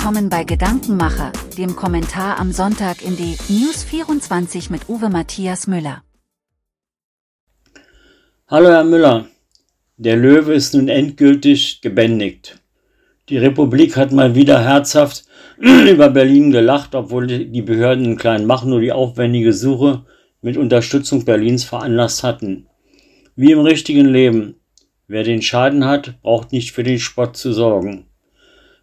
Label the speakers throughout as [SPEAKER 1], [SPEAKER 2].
[SPEAKER 1] willkommen bei Gedankenmacher, dem Kommentar am Sonntag in die News 24 mit Uwe Matthias Müller.
[SPEAKER 2] Hallo Herr Müller, der Löwe ist nun endgültig gebändigt. Die Republik hat mal wieder herzhaft über Berlin gelacht, obwohl die Behörden in Kleinmach nur die aufwendige Suche mit Unterstützung Berlins veranlasst hatten. Wie im richtigen Leben. Wer den Schaden hat, braucht nicht für den Spott zu sorgen.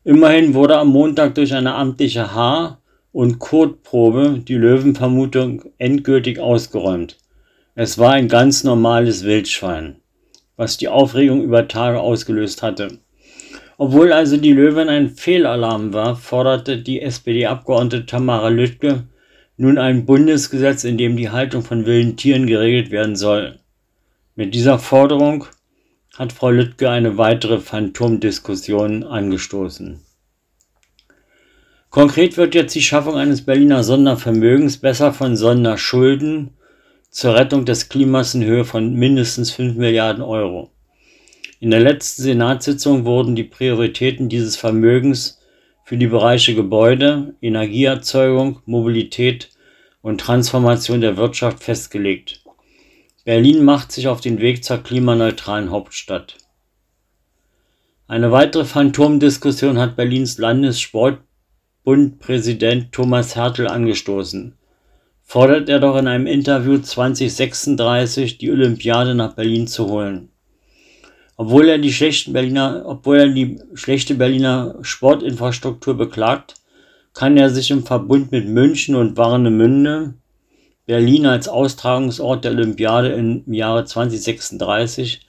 [SPEAKER 2] Immerhin wurde am Montag durch eine amtliche Haar- und Kotprobe die Löwenvermutung endgültig ausgeräumt. Es war ein ganz normales Wildschwein, was die Aufregung über Tage ausgelöst hatte. Obwohl also die Löwin ein Fehlalarm war, forderte die SPD-Abgeordnete Tamara Lüttke nun ein Bundesgesetz, in dem die Haltung von wilden Tieren geregelt werden soll. Mit dieser Forderung hat Frau Lüttke eine weitere Phantomdiskussion angestoßen. Konkret wird jetzt die Schaffung eines Berliner Sondervermögens, besser von Sonderschulden, zur Rettung des Klimas in Höhe von mindestens 5 Milliarden Euro. In der letzten Senatssitzung wurden die Prioritäten dieses Vermögens für die Bereiche Gebäude, Energieerzeugung, Mobilität und Transformation der Wirtschaft festgelegt. Berlin macht sich auf den Weg zur klimaneutralen Hauptstadt. Eine weitere Phantomdiskussion hat Berlins Landessportbundpräsident Thomas Hertel angestoßen. Fordert er doch in einem Interview 2036 die Olympiade nach Berlin zu holen. Obwohl er die schlechten Berliner, obwohl er die schlechte Berliner Sportinfrastruktur beklagt, kann er sich im Verbund mit München und Warnemünde Berlin als Austragungsort der Olympiade im Jahre 2036,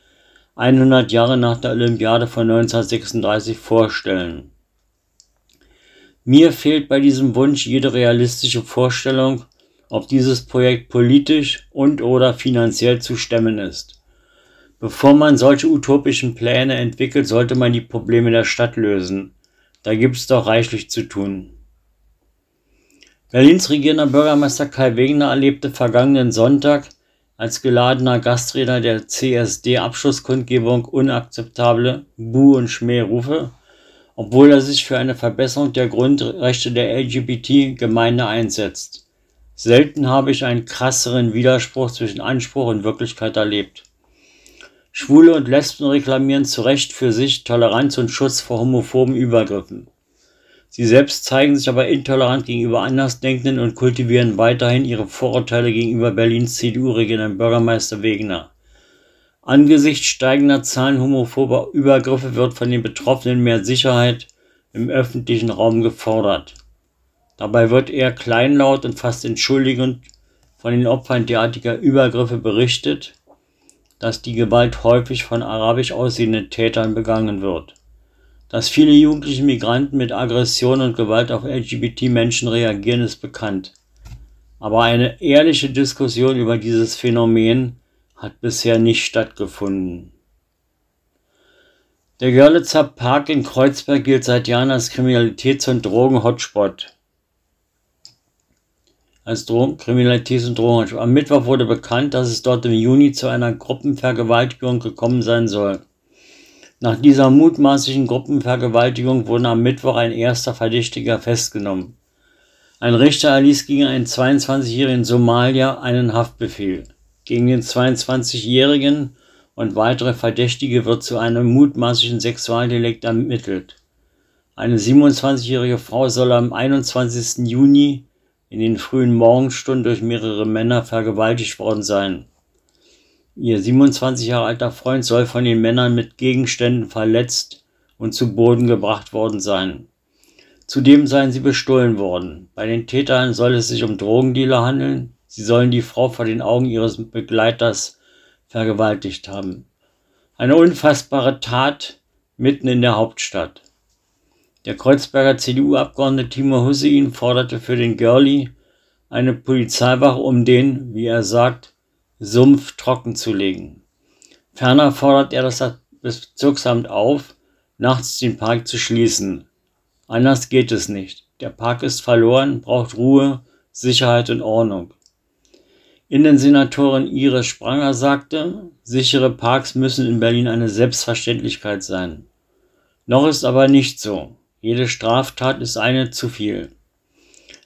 [SPEAKER 2] 100 Jahre nach der Olympiade von 1936, vorstellen. Mir fehlt bei diesem Wunsch jede realistische Vorstellung, ob dieses Projekt politisch und oder finanziell zu stemmen ist. Bevor man solche utopischen Pläne entwickelt, sollte man die Probleme der Stadt lösen. Da gibt es doch reichlich zu tun. Berlins regierender Bürgermeister Kai Wegener erlebte vergangenen Sonntag als geladener Gastredner der CSD-Abschlusskundgebung unakzeptable Buh- und Schmährufe, obwohl er sich für eine Verbesserung der Grundrechte der LGBT-Gemeinde einsetzt. Selten habe ich einen krasseren Widerspruch zwischen Anspruch und Wirklichkeit erlebt. Schwule und Lesben reklamieren zu Recht für sich Toleranz und Schutz vor homophoben Übergriffen. Sie selbst zeigen sich aber intolerant gegenüber Andersdenkenden und kultivieren weiterhin ihre Vorurteile gegenüber Berlins CDU-regierenden Bürgermeister Wegener. Angesichts steigender Zahlen homophober Übergriffe wird von den Betroffenen mehr Sicherheit im öffentlichen Raum gefordert. Dabei wird eher kleinlaut und fast entschuldigend von den Opfern derartiger Übergriffe berichtet, dass die Gewalt häufig von arabisch aussehenden Tätern begangen wird. Dass viele jugendliche Migranten mit Aggression und Gewalt auf LGBT-Menschen reagieren, ist bekannt. Aber eine ehrliche Diskussion über dieses Phänomen hat bisher nicht stattgefunden. Der Görlitzer Park in Kreuzberg gilt seit Jahren als Kriminalitäts- und Drogen-Hotspot. Als Drogen Kriminalitäts- und Drogen-Hotspot. Am Mittwoch wurde bekannt, dass es dort im Juni zu einer Gruppenvergewaltigung gekommen sein soll. Nach dieser mutmaßlichen Gruppenvergewaltigung wurde am Mittwoch ein erster Verdächtiger festgenommen. Ein Richter erließ gegen einen 22-jährigen Somalier einen Haftbefehl. Gegen den 22-jährigen und weitere Verdächtige wird zu einem mutmaßlichen Sexualdelikt ermittelt. Eine 27-jährige Frau soll am 21. Juni in den frühen Morgenstunden durch mehrere Männer vergewaltigt worden sein. Ihr 27 Jahre alter Freund soll von den Männern mit Gegenständen verletzt und zu Boden gebracht worden sein. Zudem seien sie bestohlen worden. Bei den Tätern soll es sich um Drogendealer handeln. Sie sollen die Frau vor den Augen ihres Begleiters vergewaltigt haben. Eine unfassbare Tat mitten in der Hauptstadt. Der Kreuzberger CDU-Abgeordnete Timo Hussein forderte für den Girlie eine Polizeiwache, um den, wie er sagt, Sumpf trocken zu legen. Ferner fordert er das Bezirksamt auf, nachts den Park zu schließen. Anders geht es nicht. Der Park ist verloren, braucht Ruhe, Sicherheit und Ordnung. Innensenatorin Iris Spranger sagte, sichere Parks müssen in Berlin eine Selbstverständlichkeit sein. Noch ist aber nicht so. Jede Straftat ist eine zu viel.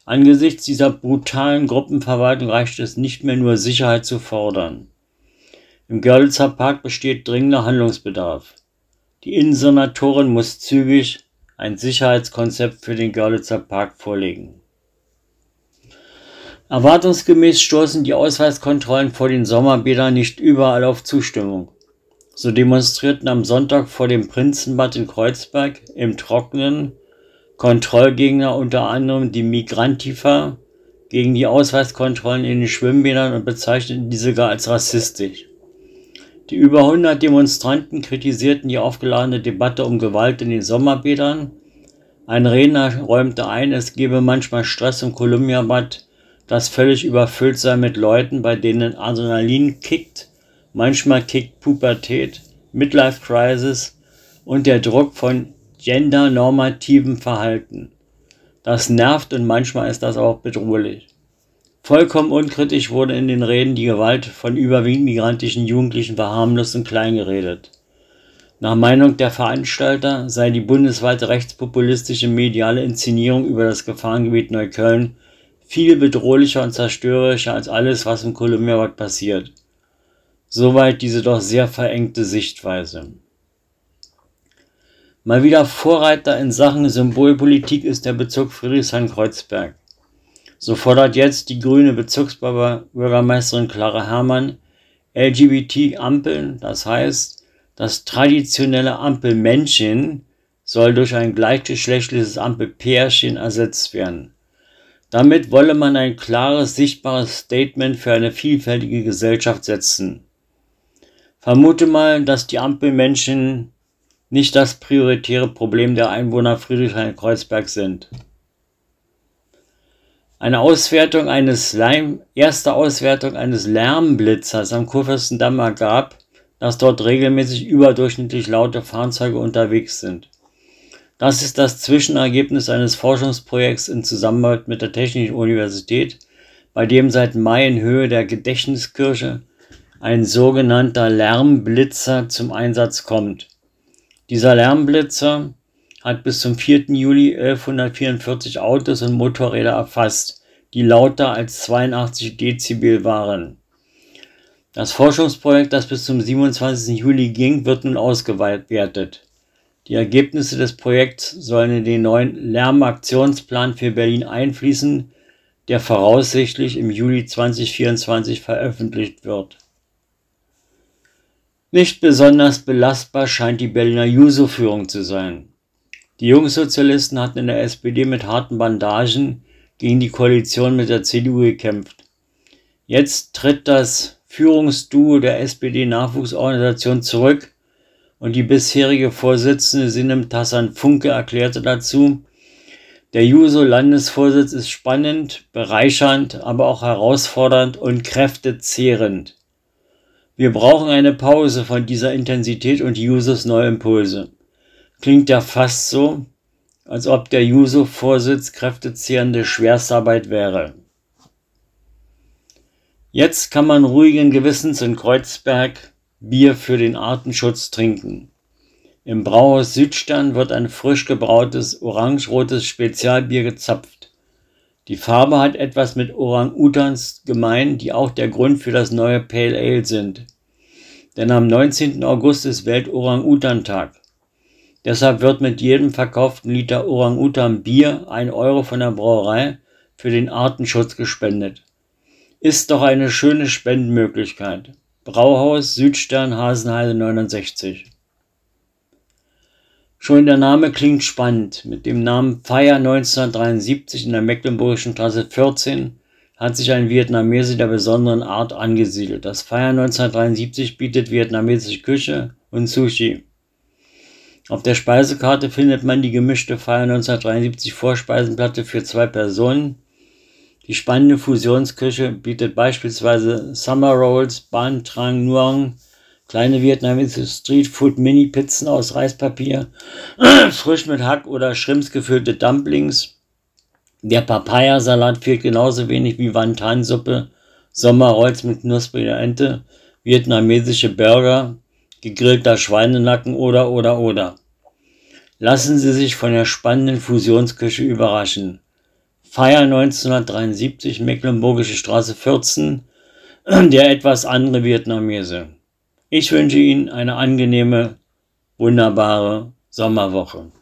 [SPEAKER 2] Angesichts dieser brutalen Gruppenverwaltung reicht es nicht mehr nur Sicherheit zu fordern. Im Görlitzer Park besteht dringender Handlungsbedarf. Die Innensenatorin muss zügig ein Sicherheitskonzept für den Görlitzer Park vorlegen. Erwartungsgemäß stoßen die Ausweiskontrollen vor den Sommerbädern nicht überall auf Zustimmung. So demonstrierten am Sonntag vor dem Prinzenbad in Kreuzberg im Trockenen Kontrollgegner unter anderem die Migrantifa gegen die Ausweiskontrollen in den Schwimmbädern und bezeichneten diese gar als rassistisch. Die über 100 Demonstranten kritisierten die aufgeladene Debatte um Gewalt in den Sommerbädern. Ein Redner räumte ein, es gebe manchmal Stress im Kolumbiabad, das völlig überfüllt sei mit Leuten, bei denen Adrenalin kickt, manchmal kickt Pubertät, Midlife Crisis und der Druck von gendernormativem Verhalten. Das nervt und manchmal ist das auch bedrohlich. Vollkommen unkritisch wurde in den Reden die Gewalt von überwiegend migrantischen Jugendlichen verharmlost und kleingeredet. Nach Meinung der Veranstalter sei die bundesweite rechtspopulistische mediale Inszenierung über das Gefahrengebiet Neukölln viel bedrohlicher und zerstörerischer als alles, was im Kolumbiawald passiert. Soweit diese doch sehr verengte Sichtweise. Mal wieder Vorreiter in Sachen Symbolpolitik ist der Bezirk Friedrichshain-Kreuzberg. So fordert jetzt die grüne Bezirksbürgermeisterin Clara Herrmann LGBT-Ampeln, das heißt, das traditionelle Ampelmännchen soll durch ein gleichgeschlechtliches Ampelpärchen ersetzt werden. Damit wolle man ein klares, sichtbares Statement für eine vielfältige Gesellschaft setzen. Vermute mal, dass die Ampelmännchen nicht das prioritäre Problem der Einwohner Friedrichshain-Kreuzberg sind. Eine Auswertung eines Leim, erste Auswertung eines Lärmblitzers am Kurfürstendamm ergab, dass dort regelmäßig überdurchschnittlich laute Fahrzeuge unterwegs sind. Das ist das Zwischenergebnis eines Forschungsprojekts in Zusammenarbeit mit der Technischen Universität, bei dem seit Mai in Höhe der Gedächtniskirche ein sogenannter Lärmblitzer zum Einsatz kommt. Dieser Lärmblitzer hat bis zum 4. Juli 1144 Autos und Motorräder erfasst, die lauter als 82 Dezibel waren. Das Forschungsprojekt, das bis zum 27. Juli ging, wird nun ausgewertet. Die Ergebnisse des Projekts sollen in den neuen Lärmaktionsplan für Berlin einfließen, der voraussichtlich im Juli 2024 veröffentlicht wird. Nicht besonders belastbar scheint die Berliner Juso-Führung zu sein. Die Jungsozialisten hatten in der SPD mit harten Bandagen gegen die Koalition mit der CDU gekämpft. Jetzt tritt das Führungsduo der SPD-Nachwuchsorganisation zurück und die bisherige Vorsitzende Sinem Tassan Funke erklärte dazu, der Juso-Landesvorsitz ist spannend, bereichernd, aber auch herausfordernd und kräftezehrend. Wir brauchen eine Pause von dieser Intensität und Jusos neue Impulse. Klingt ja fast so, als ob der Juso-Vorsitz kräftezehrende Schwerstarbeit wäre. Jetzt kann man ruhigen Gewissens in Kreuzberg Bier für den Artenschutz trinken. Im Brauhaus Südstern wird ein frisch gebrautes orangerotes Spezialbier gezapft. Die Farbe hat etwas mit Orang-Utans gemein, die auch der Grund für das neue Pale Ale sind. Denn am 19. August ist Welt-Orang-Utan-Tag. Deshalb wird mit jedem verkauften Liter Orang-Utan Bier ein Euro von der Brauerei für den Artenschutz gespendet. Ist doch eine schöne Spendenmöglichkeit. Brauhaus Südstern Hasenheide 69. Schon der Name klingt spannend. Mit dem Namen Feier 1973 in der Mecklenburgischen Straße 14 hat sich ein Vietnamese der besonderen Art angesiedelt. Das Feier 1973 bietet vietnamesische Küche und Sushi. Auf der Speisekarte findet man die gemischte Feier 1973 Vorspeisenplatte für zwei Personen. Die spannende Fusionsküche bietet beispielsweise Summer Rolls, Ban Trang Nuong, kleine vietnamesische Streetfood Mini-Pizzen aus Reispapier, frisch mit Hack oder Shrimps gefüllte Dumplings. Der Papayasalat fehlt genauso wenig wie Wantan-Suppe, Sommerrolls mit knuspriger Ente, vietnamesische Burger, gegrillter Schweinenacken oder oder oder. Lassen Sie sich von der spannenden Fusionsküche überraschen. Feier 1973, Mecklenburgische Straße 14, der etwas andere Vietnamese. Ich wünsche Ihnen eine angenehme, wunderbare Sommerwoche.